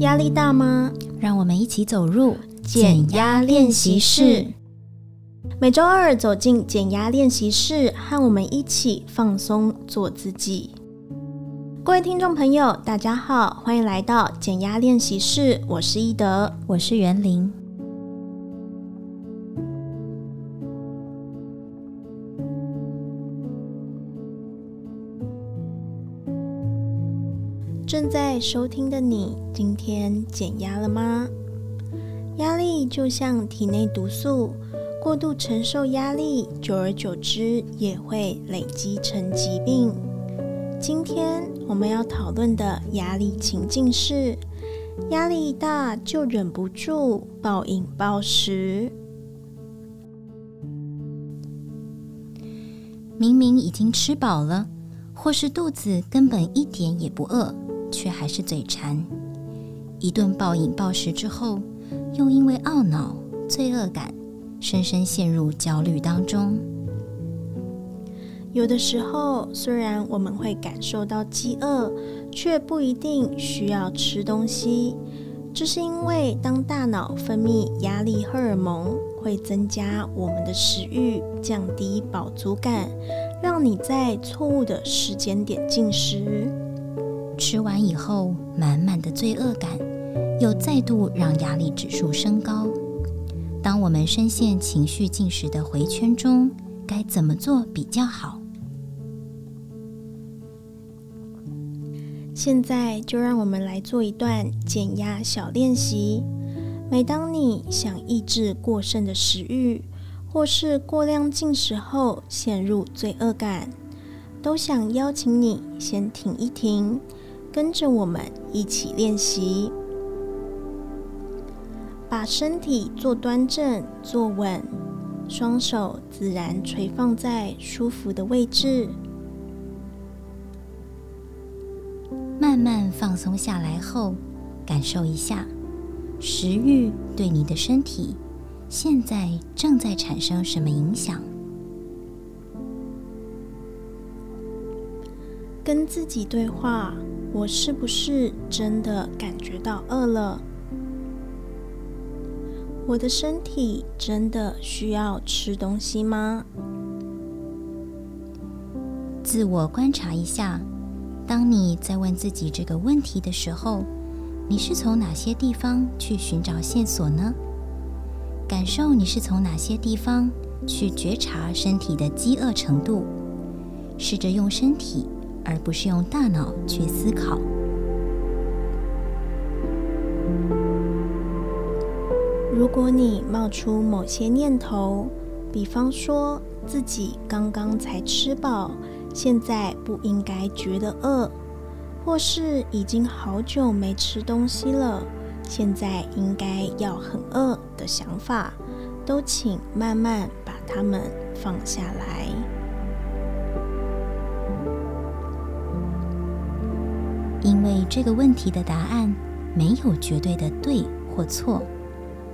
压力大吗？让我们一起走入减压练习室。每周二走进减压练习室，和我们一起放松，做自己。各位听众朋友，大家好，欢迎来到减压练习室。我是伊德，我是袁玲。正在收听的你，今天减压了吗？压力就像体内毒素，过度承受压力，久而久之也会累积成疾病。今天我们要讨论的压力情境是：压力大就忍不住暴饮暴食。明明已经吃饱了，或是肚子根本一点也不饿。却还是嘴馋，一顿暴饮暴食之后，又因为懊恼、罪恶感，深深陷入焦虑当中。有的时候，虽然我们会感受到饥饿，却不一定需要吃东西。这是因为，当大脑分泌压力荷尔蒙，会增加我们的食欲，降低饱足感，让你在错误的时间点进食。吃完以后，满满的罪恶感又再度让压力指数升高。当我们深陷情绪进食的回圈中，该怎么做比较好？现在就让我们来做一段减压小练习。每当你想抑制过剩的食欲，或是过量进食后陷入罪恶感，都想邀请你先停一停。跟着我们一起练习，把身体坐端正、坐稳，双手自然垂放在舒服的位置，慢慢放松下来后，感受一下食欲对你的身体现在正在产生什么影响。跟自己对话。我是不是真的感觉到饿了？我的身体真的需要吃东西吗？自我观察一下，当你在问自己这个问题的时候，你是从哪些地方去寻找线索呢？感受你是从哪些地方去觉察身体的饥饿程度？试着用身体。而不是用大脑去思考。如果你冒出某些念头，比方说自己刚刚才吃饱，现在不应该觉得饿，或是已经好久没吃东西了，现在应该要很饿的想法，都请慢慢把它们放下来。因为这个问题的答案没有绝对的对或错，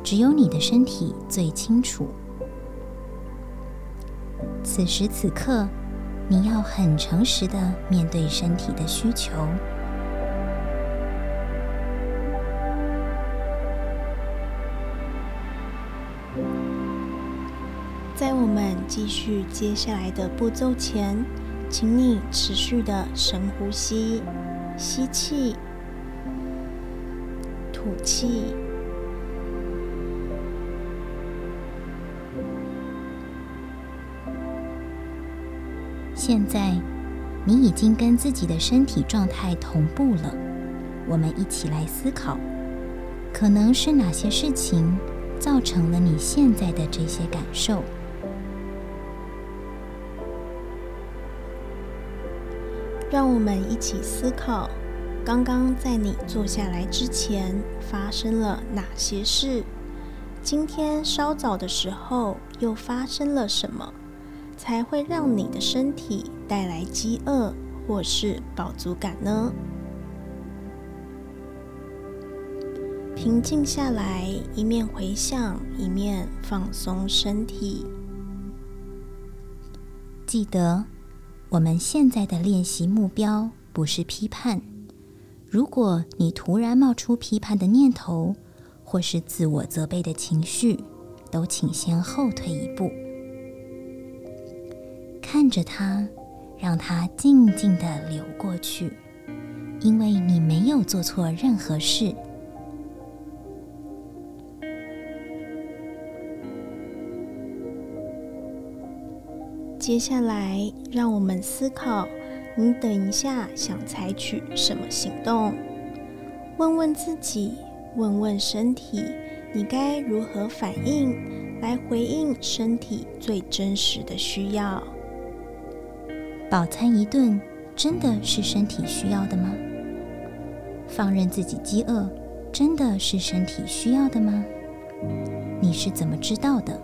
只有你的身体最清楚。此时此刻，你要很诚实的面对身体的需求。在我们继续接下来的步骤前，请你持续的深呼吸。吸气，吐气。现在，你已经跟自己的身体状态同步了。我们一起来思考，可能是哪些事情造成了你现在的这些感受。让我们一起思考，刚刚在你坐下来之前发生了哪些事？今天稍早的时候又发生了什么，才会让你的身体带来饥饿或是饱足感呢？平静下来，一面回想，一面放松身体，记得。我们现在的练习目标不是批判。如果你突然冒出批判的念头，或是自我责备的情绪，都请先后退一步，看着它，让它静静的流过去，因为你没有做错任何事。接下来，让我们思考：你等一下想采取什么行动？问问自己，问问身体，你该如何反应来回应身体最真实的需要？饱餐一顿真的是身体需要的吗？放任自己饥饿真的是身体需要的吗？你是怎么知道的？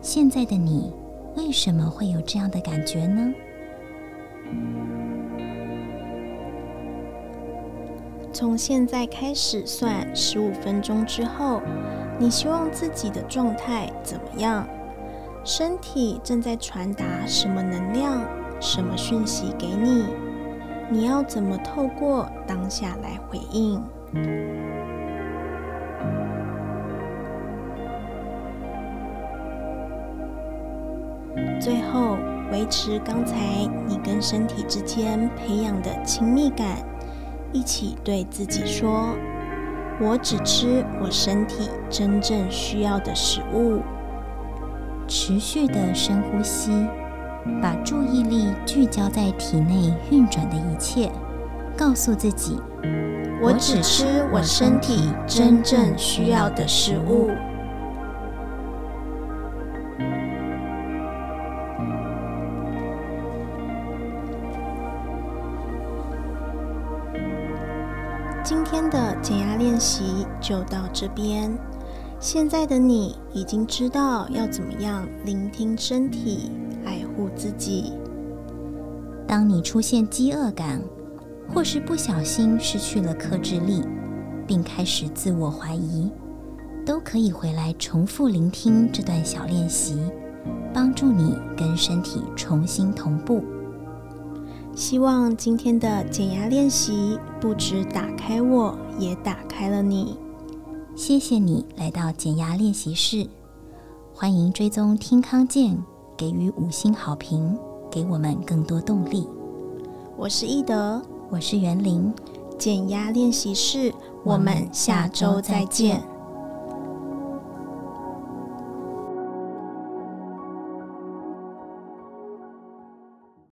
现在的你。为什么会有这样的感觉呢？从现在开始算十五分钟之后，你希望自己的状态怎么样？身体正在传达什么能量、什么讯息给你？你要怎么透过当下来回应？最后，维持刚才你跟身体之间培养的亲密感，一起对自己说：“我只吃我身体真正需要的食物。”持续的深呼吸，把注意力聚焦在体内运转的一切，告诉自己：“我只吃我身体真正需要的食物。”今天的减压练习就到这边。现在的你已经知道要怎么样聆听身体，爱护自己。当你出现饥饿感，或是不小心失去了克制力，并开始自我怀疑，都可以回来重复聆听这段小练习，帮助你跟身体重新同步。希望今天的减压练习不止打开我，也打开了你。谢谢你来到减压练习室，欢迎追踪听康健，给予五星好评，给我们更多动力。我是易德，我是袁玲，减压练习室，我们下周再见。